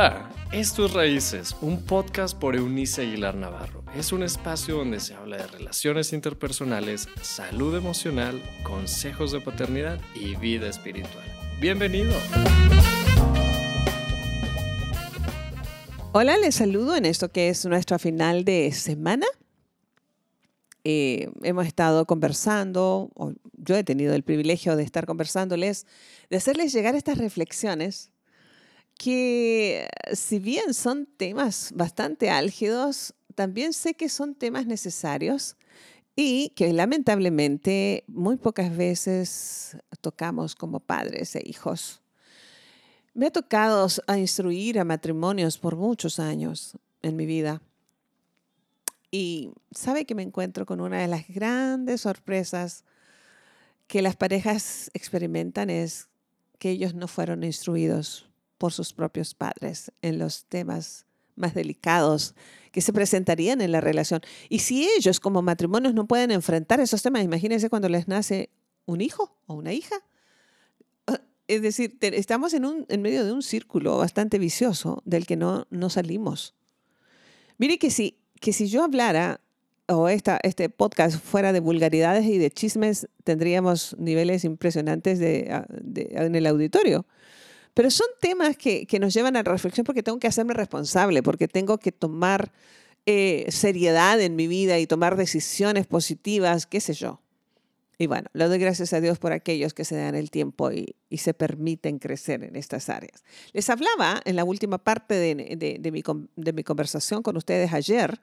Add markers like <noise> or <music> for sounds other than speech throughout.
Hola, esto es Raíces, un podcast por Eunice Aguilar Navarro. Es un espacio donde se habla de relaciones interpersonales, salud emocional, consejos de paternidad y vida espiritual. Bienvenido. Hola, les saludo en esto que es nuestra final de semana. Eh, hemos estado conversando, o yo he tenido el privilegio de estar conversándoles, de hacerles llegar estas reflexiones que si bien son temas bastante álgidos, también sé que son temas necesarios y que lamentablemente muy pocas veces tocamos como padres e hijos. Me ha tocado a instruir a matrimonios por muchos años en mi vida. Y sabe que me encuentro con una de las grandes sorpresas que las parejas experimentan es que ellos no fueron instruidos por sus propios padres en los temas más delicados que se presentarían en la relación. Y si ellos como matrimonios no pueden enfrentar esos temas, imagínense cuando les nace un hijo o una hija. Ah, es decir, estamos en, un, en medio de un círculo bastante vicioso del que no, no salimos. Mire que si, que si yo hablara o esta, este podcast fuera de vulgaridades y de chismes, tendríamos niveles impresionantes de, ah, en el auditorio. Pero son temas que, nos llevan a la reflexión porque tengo que hacerme responsable, porque tengo que tomar eh, seriedad en mi vida y tomar decisiones positivas, qué sé yo. Y bueno, le doy gracias a Dios por aquellos que se dan el tiempo y, se permiten crecer en estas áreas. Les hablaba en la última parte de mi conversación con ustedes ayer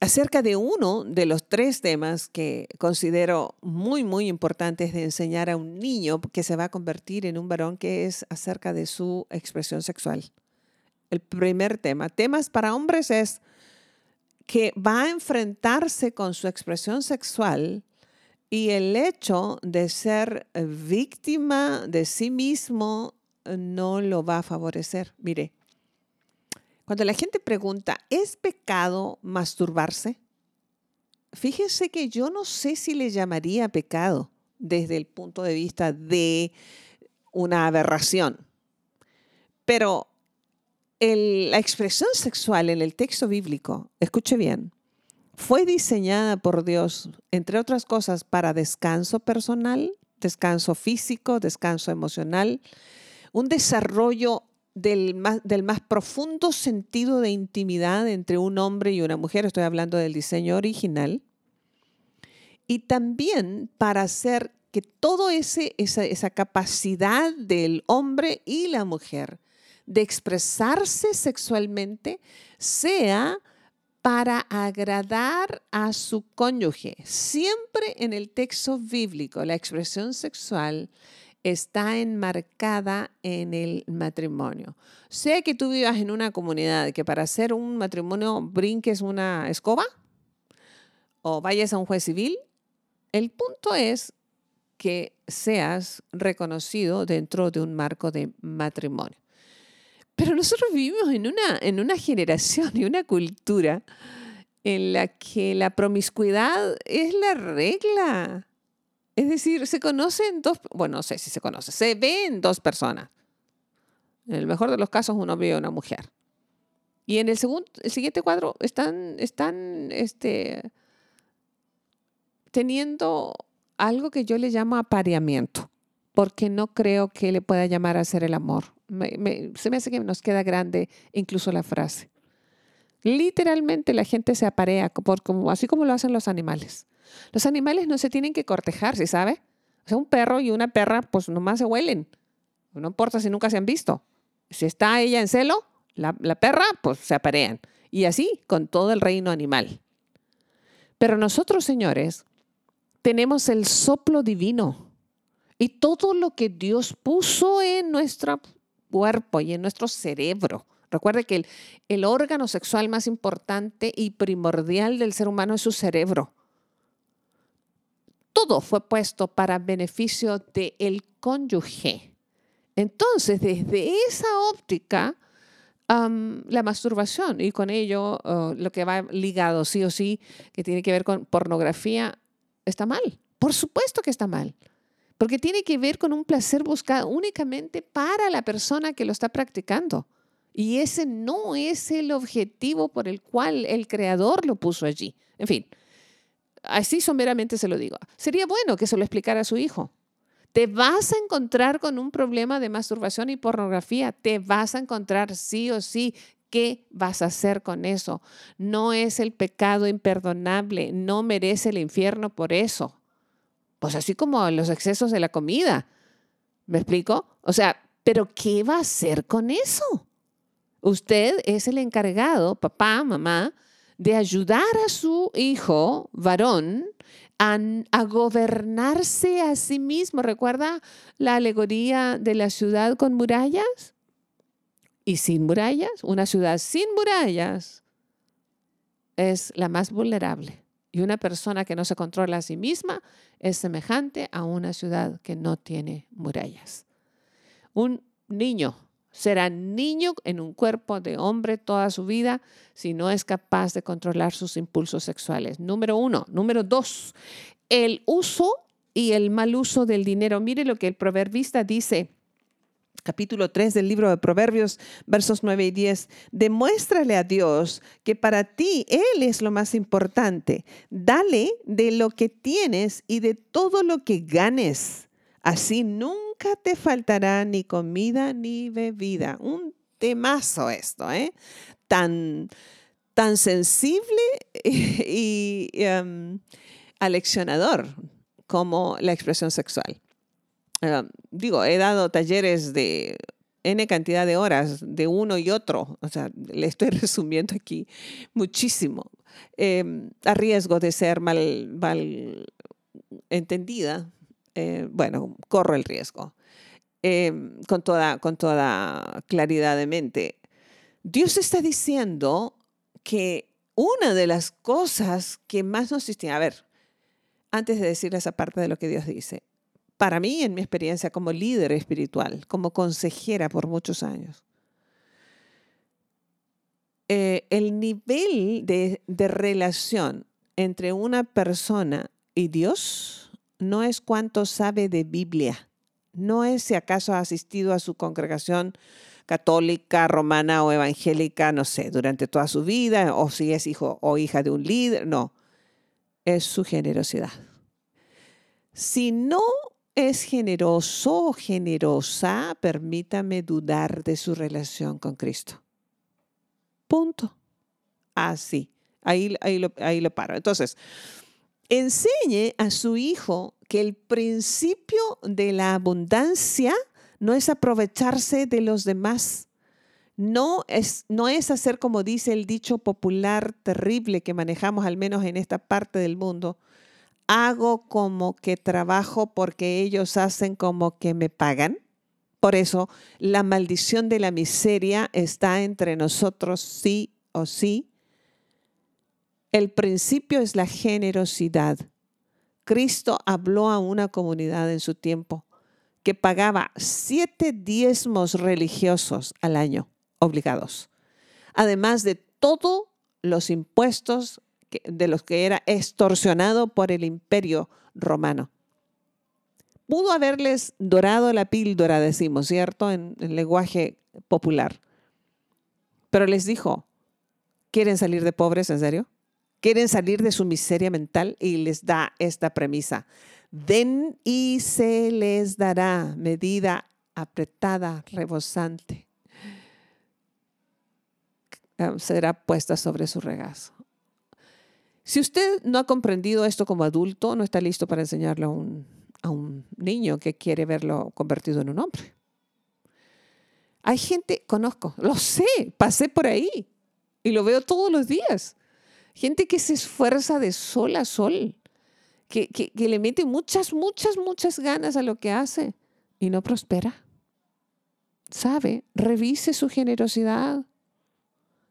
acerca de uno de los tres temas que considero muy, muy importantes de enseñar a un niño que se va a convertir en un varón, que es acerca de su expresión sexual. El primer tema, temas para hombres, es que va a enfrentarse con su expresión sexual y el hecho de ser víctima de sí mismo no lo va a favorecer. Mire, cuando la gente pregunta, ¿es pecado masturbarse? Fíjese que yo no sé si le llamaría pecado desde el punto de vista de una aberración. Pero la expresión sexual en el texto bíblico, escuche bien, fue diseñada por Dios, entre otras cosas, para descanso personal, descanso físico, descanso emocional, un desarrollo del más, del más profundo sentido de intimidad entre un hombre y una mujer, estoy hablando del diseño original, y también para hacer que toda esa, esa capacidad del hombre y la mujer de expresarse sexualmente sea para agradar a su cónyuge. Siempre en el texto bíblico la expresión sexual está enmarcada en el matrimonio. Sé que tú vivas en una comunidad que para hacer un matrimonio brinques una escoba o vayas a un juez civil. El punto es que seas reconocido dentro de un marco de matrimonio. Pero nosotros vivimos en una, en una generación y una cultura en la que la promiscuidad es la regla. Es decir, se conocen dos, bueno, no sé si se conoce, se ven dos personas. En el mejor de los casos, uno ve a una mujer. Y en el, segundo, el siguiente cuadro están, están este, teniendo algo que yo le llamo apareamiento, porque no creo que le pueda llamar a hacer el amor. se me hace que nos queda grande incluso la frase. Literalmente la gente se aparea, por, como, así como lo hacen los animales. Los animales no se tienen que cortejar, ¿sí sabe? O sea, un perro y una perra, pues nomás se huelen. No importa si nunca se han visto. Si está ella en celo, la, perra, pues se aparean. Y así con todo el reino animal. Pero nosotros, señores, tenemos el soplo divino y todo lo que Dios puso en nuestro cuerpo y en nuestro cerebro. Recuerde que el, órgano sexual más importante y primordial del ser humano es su cerebro todo fue puesto para beneficio del el cónyuge. Entonces, desde esa óptica, la masturbación y con ello lo que va ligado sí o sí, que tiene que ver con pornografía, está mal. Por supuesto que está mal. Porque tiene que ver con un placer buscado únicamente para la persona que lo está practicando. Y ese no es el objetivo por el cual el creador lo puso allí. En fin, así someramente se lo digo. Sería bueno que se lo explicara a su hijo. Te vas a encontrar con un problema de masturbación y pornografía. Te vas a encontrar sí o sí. ¿Qué vas a hacer con eso? No es el pecado imperdonable. No merece el infierno por eso. Pues así como los excesos de la comida. ¿Me explico? O sea, ¿pero qué va a hacer con eso? Usted es el encargado, papá, mamá, de ayudar a su hijo varón a, gobernarse a sí mismo. ¿Recuerda la alegoría de la ciudad con murallas y sin murallas? Una ciudad sin murallas es la más vulnerable. Y una persona que no se controla a sí misma es semejante a una ciudad que no tiene murallas. Un niño Será niño en un cuerpo de hombre toda su vida si no es capaz de controlar sus impulsos sexuales. Número uno. Número dos, el uso y el mal uso del dinero. Mire lo que el proverbista dice capítulo 3 del libro de Proverbios, versos 9 y 10. Demuéstrale a Dios que para ti Él es lo más importante. Dale de lo que tienes y de todo lo que ganes. Así nunca nunca te faltará ni comida ni bebida. Un temazo esto, ¿eh? Tan, tan sensible <laughs> y, em, aleccionador como la expresión sexual. Em, digo, he dado talleres de N cantidad de horas de uno y otro. O sea, le estoy <laughs> resumiendo aquí muchísimo. Em, a riesgo de ser mal, mal entendida, eh, bueno, corro el riesgo em, con, toda, con toda claridad de mente. Dios está diciendo que una de las cosas que más nos distingue, a ver, antes de decir esa parte de lo que Dios dice, para mí, en mi experiencia como líder espiritual, como consejera por muchos años, eh, el nivel de, de relación entre una persona y Dios no es cuánto sabe de Biblia, no es si acaso ha asistido a su congregación católica, romana o evangélica, no sé, durante toda su vida, o si es hijo o hija de un líder, no, es su generosidad. Si no es generoso o generosa, permítame dudar de su relación con Cristo. Punto. Así. Ahí, ahí, ahí lo paro. Entonces, enseñe a su hijo que el principio de la abundancia no es aprovecharse de los demás. No es, no es hacer como dice el dicho popular terrible que manejamos al menos en esta parte del mundo. Hago como que trabajo porque ellos hacen como que me pagan. Por eso la maldición de la miseria está entre nosotros sí o sí el principio es la generosidad. Cristo habló a una comunidad en su tiempo que pagaba siete diezmos religiosos al año, obligados, además de todos los impuestos de los que era extorsionado por el imperio romano. Pudo haberles dorado la píldora, decimos, ¿cierto? En el lenguaje popular. Pero les dijo, ¿quieren salir de pobres, en serio? Quieren salir de su miseria mental y les da esta premisa. Den y se les dará medida apretada, rebosante. Ah, será puesta sobre su regazo. Si usted no ha comprendido esto como adulto, no está listo para enseñarlo a un, a un niño que quiere verlo convertido en un hombre. Hay gente, conozco, lo sé, pasé por ahí y lo veo todos los días gente que se esfuerza de sol a sol, que, le mete muchas, muchas, muchas ganas a lo que hace y no prospera. ¿Sabe? Revise su generosidad.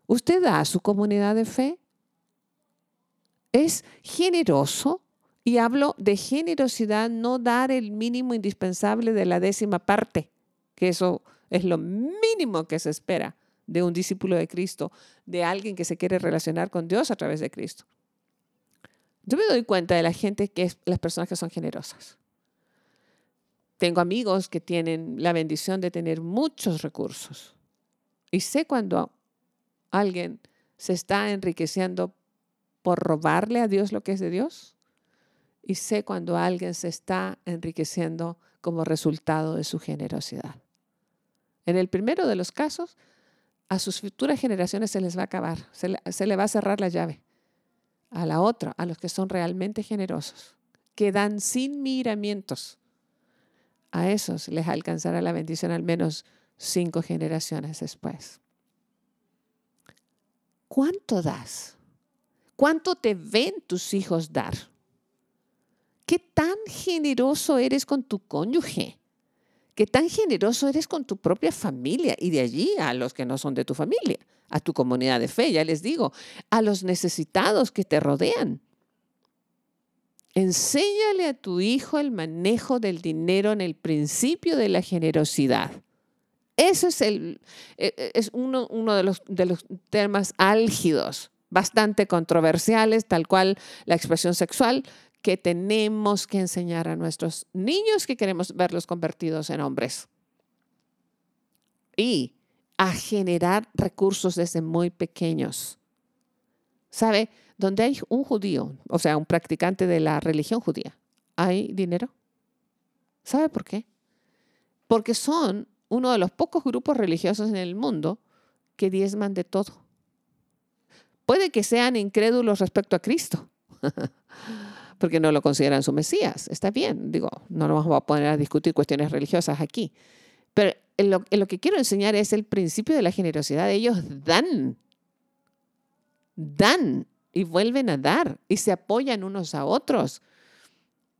¿Usted da a su comunidad de fe? ¿Es generoso? Y hablo de generosidad, no dar el mínimo indispensable de la décima parte, que eso es lo mínimo que se espera de un discípulo de Cristo, de alguien que se quiere relacionar con Dios a través de Cristo. Yo me doy cuenta de la gente que es las personas que son generosas. Tengo amigos que tienen la bendición de tener muchos recursos Y sé cuando alguien se está enriqueciendo por robarle a Dios lo que es de Dios. Y sé cuando alguien se está enriqueciendo como resultado de su generosidad. En el primero de los casos, a sus futuras generaciones se les va a acabar, se le, va a cerrar la llave. A la otra, a los que son realmente generosos, que dan sin miramientos, a esos les alcanzará la bendición al menos cinco generaciones después. ¿Cuánto das? ¿Cuánto te ven tus hijos dar? ¿Qué tan generoso eres con tu cónyuge? ¿Qué tan generoso eres con tu propia familia? Y de allí a los que no son de tu familia, a tu comunidad de fe, ya les digo, a los necesitados que te rodean. Enséñale a tu hijo el manejo del dinero en el principio de la generosidad. Ese es, el, e, e, es uno, uno de, los, de los temas álgidos, bastante controversiales, tal cual la expresión sexual, que tenemos que enseñar a nuestros niños que queremos verlos convertidos en hombres. Y a generar recursos desde muy pequeños. ¿Sabe? Donde hay un judío, o sea, un practicante de la religión judía, ¿hay dinero? ¿Sabe por qué? Porque son uno de los pocos grupos religiosos en el mundo que diezman de todo. Puede que sean incrédulos respecto a Cristo, <laughs> porque no lo consideran su Mesías. Está bien, digo, no nos vamos a poner a discutir cuestiones religiosas aquí. Pero lo, lo que quiero enseñar es el principio de la generosidad. Ellos dan, dan y vuelven a dar y se apoyan unos a otros.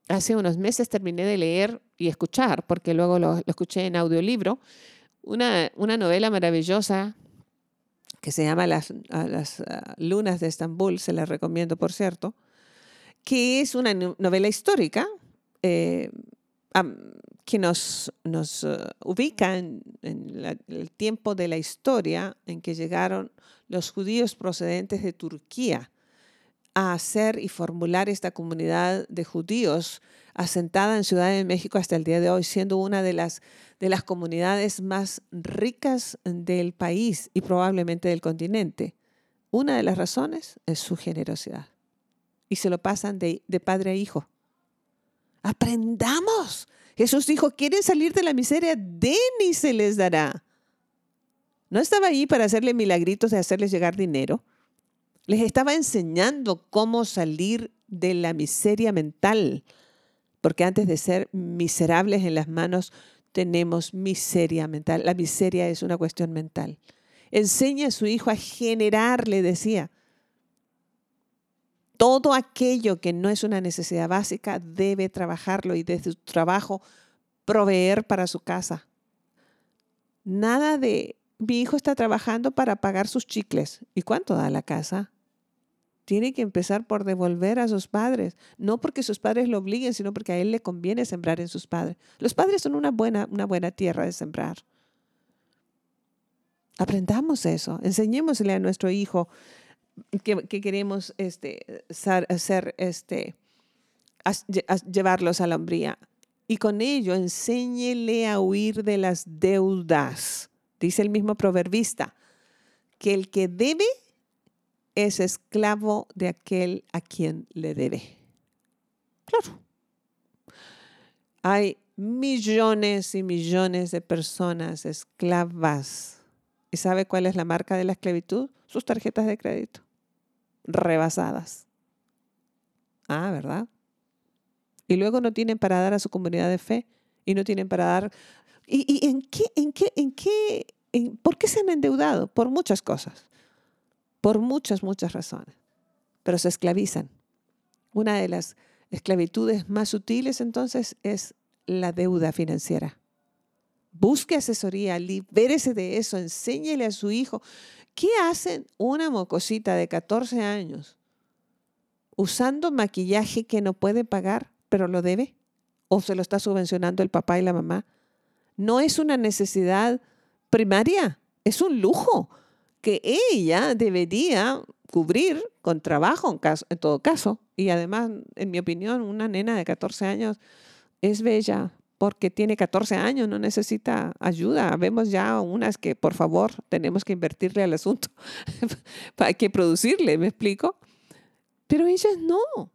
Hace unos meses terminé de leer y escuchar, porque luego lo, escuché en audiolibro, una, una, novela maravillosa que se llama Las, las Lunas de Estambul, se la recomiendo por cierto, que es una novela histórica eh, que nos, nos uh, ubica en, el tiempo de la historia en que llegaron los judíos procedentes de Turquía a hacer y formular esta comunidad de judíos asentada en Ciudad de México hasta el día de hoy, siendo una de las, de las comunidades más ricas del país y probablemente del continente. Una de las razones es su generosidad. Y se lo pasan de, de padre a hijo. Aprendamos. Jesús dijo, quieren salir de la miseria, den y se les dará. No estaba ahí para hacerle milagritos de hacerles llegar dinero les estaba enseñando cómo salir de la miseria mental, porque antes de ser miserables en las manos, tenemos miseria mental. La miseria es una cuestión mental. Enseña a su hijo a generar, le decía. Todo aquello que no es una necesidad básica debe trabajarlo y desde su trabajo proveer para su casa. Nada de mi hijo está trabajando para pagar sus chicles. ¿Y cuánto da la casa? tiene que empezar por devolver a sus padres, no porque sus padres lo obliguen, sino porque a él le conviene sembrar en sus padres. Los padres son una buena, una buena tierra de sembrar. Aprendamos eso, enseñémosle a nuestro hijo que, queremos este, hacer, este, llevarlos a la hombría. Y con ello enséñele a huir de las deudas. Dice el mismo proverbista, que el que debe es esclavo de aquel a quien le debe. Claro. Hay millones y millones de personas esclavas. ¿Y sabe cuál es la marca de la esclavitud? Sus tarjetas de crédito. Rebasadas. Ah, ¿verdad? Y luego no tienen para dar a su comunidad de fe y no tienen para dar... ¿Y, en qué, en qué, en qué, por qué se han endeudado? Por muchas cosas por muchas, muchas razones, pero se esclavizan. Una de las esclavitudes más sutiles entonces es la deuda financiera. Busque asesoría, libérese de eso, enséñele a su hijo. ¿Qué hacen una mocosita de 14 años usando maquillaje que no puede pagar, pero lo debe? ¿O se lo está subvencionando el papá y la mamá? No es una necesidad primaria, es un lujo que ella debería cubrir con trabajo en, en todo caso. Y además, en mi opinión, una nena de 14 años es bella, porque tiene 14 años, no necesita ayuda. Vemos ya unas que, por favor, tenemos que invertirle al asunto, <laughs> hay que producirle, ¿me explico? Pero ellas no.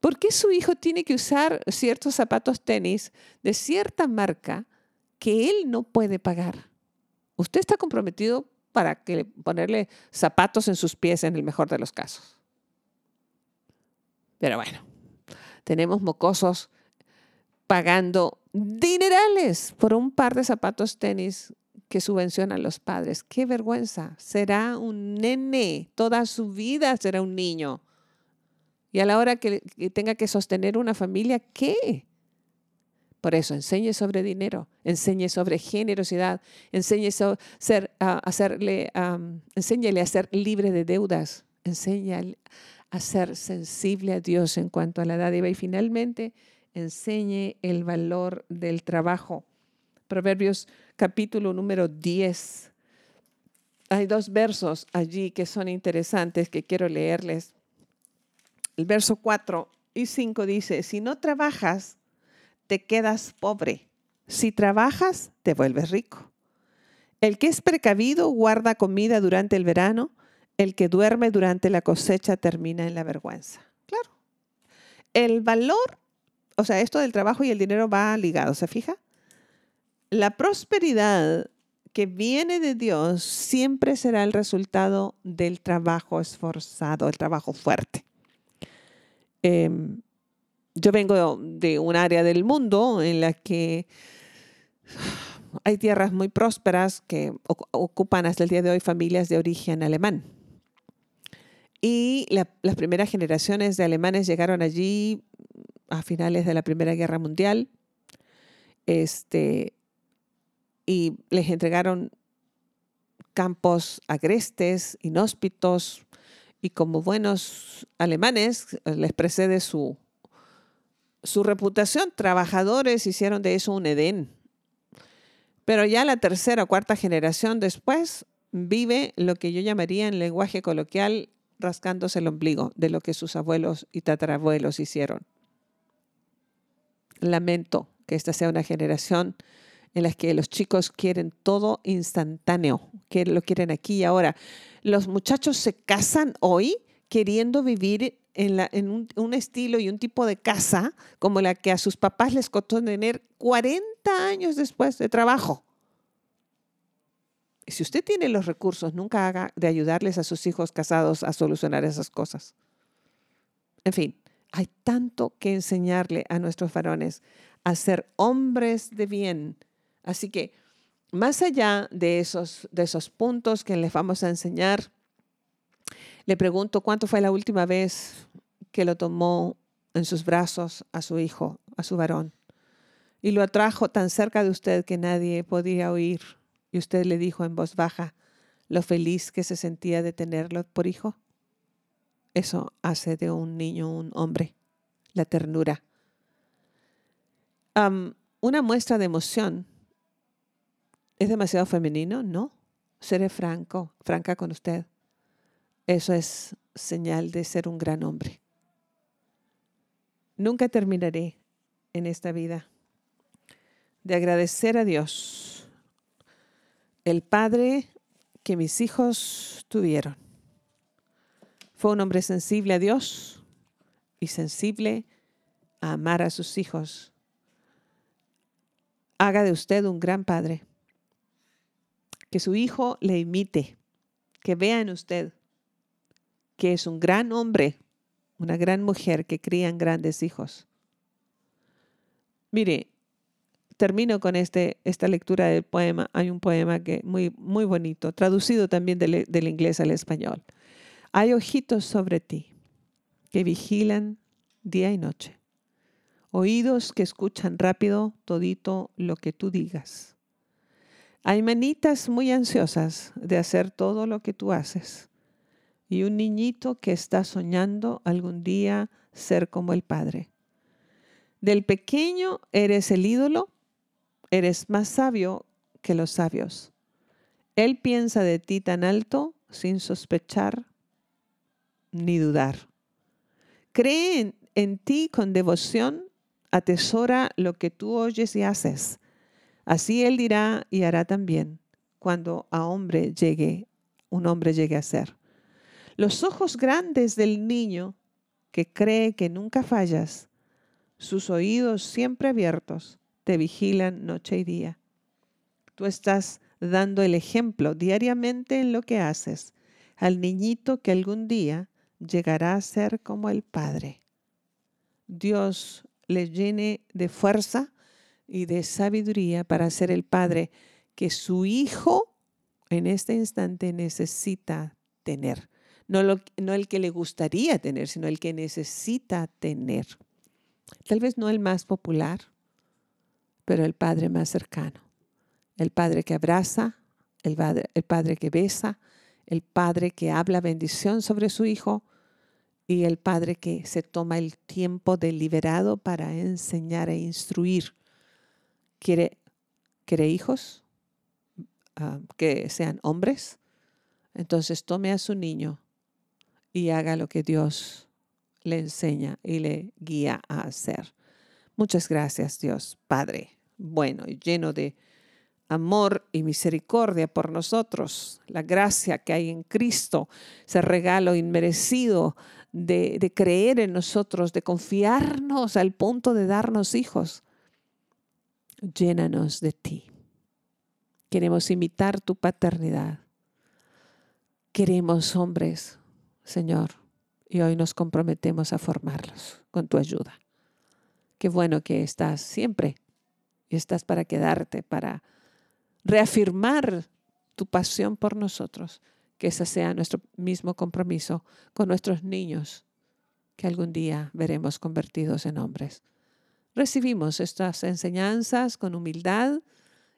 ¿Por qué su hijo tiene que usar ciertos zapatos tenis de cierta marca que él no puede pagar? Usted está comprometido para que ponerle zapatos en sus pies en el mejor de los casos. Pero bueno, tenemos mocosos pagando dinerales por un par de zapatos tenis que subvencionan los padres. ¡Qué vergüenza! Será un nene, toda su vida será un niño. Y a la hora que, tenga que sostener una familia, ¿qué? Por eso, enseñe sobre dinero, enseñe sobre generosidad, enseñe ser, hacerle, enséñele a ser libre de deudas, enseñe a ser sensible a Dios en cuanto a la dádiva y finalmente enseñe el valor del trabajo. Proverbios capítulo número 10. Hay dos versos allí que son interesantes que quiero leerles. El verso 4 y 5 dice, si no trabajas, te quedas pobre. Si trabajas, te vuelves rico. El que es precavido guarda comida durante el verano, el que duerme durante la cosecha termina en la vergüenza. Claro. El valor o sea, esto del trabajo y el dinero va ligado, ¿se fija? La prosperidad que viene de Dios siempre será el resultado del trabajo esforzado, el trabajo fuerte. Em, yo vengo de un área del mundo en la que hay tierras muy prósperas que ocupan hasta el día de hoy familias de origen alemán. Y las primeras generaciones de alemanes llegaron allí a finales de la Primera Guerra Mundial. Este, y les entregaron campos agrestes, inhóspitos, y como buenos alemanes les precede su, su reputación. Trabajadores hicieron de eso un Edén. Pero ya la tercera o cuarta generación después vive lo que yo llamaría en lenguaje coloquial rascándose el ombligo de lo que sus abuelos y tatarabuelos hicieron lamento que esta sea una generación en la que los chicos quieren todo instantáneo, que lo quieren aquí y ahora. Los muchachos se casan hoy queriendo vivir en, un, estilo y un tipo de casa como la que a sus papás les costó tener 40 años después de trabajo. Si usted tiene los recursos, nunca haga de ayudarles a sus hijos casados a solucionar esas cosas. En fin, hay tanto que enseñarle a nuestros varones a ser hombres de bien. Así que, más allá de esos, de esos puntos que les vamos a enseñar, le pregunto cuánto fue la última vez que lo tomó en sus brazos a su hijo, a su varón, y lo atrajo tan cerca de usted que nadie podía oír, y usted le dijo en voz baja lo feliz que se sentía de tenerlo por hijo. Eso hace de un niño un hombre, la ternura. una muestra de emoción. ¿Es demasiado femenino? No. Seré franco, franca con usted. Eso es señal de ser un gran hombre. Nunca terminaré en esta vida de agradecer a Dios, el Padre que mis hijos tuvieron fue un hombre sensible a Dios y sensible a amar a sus hijos. Haga de usted un gran padre. Que su hijo le imite, que vea en usted que es un gran hombre, una gran mujer que crían grandes hijos. Mire, termino con este, esta lectura del poema. Hay un poema que muy, muy bonito, traducido también del, del inglés al español. Hay ojitos sobre ti que vigilan día y noche, oídos que escuchan rápido todito lo que tú digas. Hay manitas muy ansiosas de hacer todo lo que tú haces y un niñito que está soñando algún día ser como el Padre. Del pequeño eres el ídolo, eres más sabio que los sabios. Él piensa de ti tan alto sin sospechar ni dudar. Cree en, ti con devoción atesora lo que tú oyes y haces. Así él dirá y hará también cuando a hombre llegue, un hombre llegue a ser. Los ojos grandes del niño que cree que nunca fallas, sus oídos siempre abiertos, te vigilan noche y día. Tú estás dando el ejemplo diariamente en lo que haces al niñito que algún día llegará a ser como el Padre. Dios le llene de fuerza y de sabiduría para ser el Padre que su Hijo en este instante necesita tener. No, no el que le gustaría tener, sino el que necesita tener. Tal vez no el más popular, pero el Padre más cercano. El Padre que abraza, el padre, el padre que besa, el Padre que habla bendición sobre su Hijo y el Padre que se toma el tiempo deliberado para enseñar e instruir. ¿Quiere, quiere hijos ah, que sean hombres? Entonces tome a su niño y haga lo que Dios le enseña y le guía a hacer. Muchas gracias Dios, Padre, bueno y lleno de amor y misericordia por nosotros, la gracia que hay en Cristo, ese regalo inmerecido de, creer en nosotros, de confiarnos al punto de darnos hijos. Llénanos de ti. Queremos imitar tu paternidad. Queremos hombres, Señor, y hoy nos comprometemos a formarlos con tu ayuda. Qué bueno que estás siempre y estás para quedarte, para reafirmar tu pasión por nosotros, que ese sea nuestro mismo compromiso con nuestros niños, que algún día veremos convertidos en hombres. Recibimos estas enseñanzas con humildad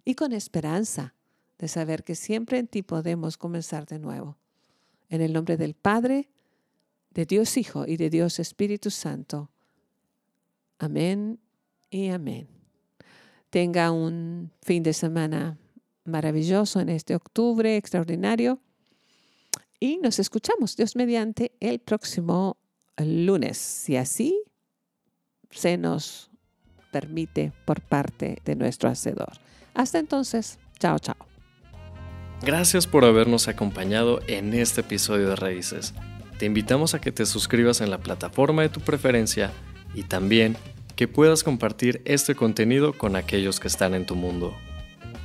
y con esperanza de saber que siempre en ti podemos comenzar de nuevo. En el nombre del Padre, de Dios Hijo y de Dios Espíritu Santo. Amén y amén. Tenga un fin de semana maravilloso en este octubre extraordinario. Y nos escuchamos, Dios mediante, el próximo lunes, si así se nos permite por parte de nuestro Hacedor. Hasta entonces, chao, chao. Gracias por habernos acompañado en este episodio de Raíces. Te invitamos a que te suscribas en la plataforma de tu preferencia y también que puedas compartir este contenido con aquellos que están en tu mundo.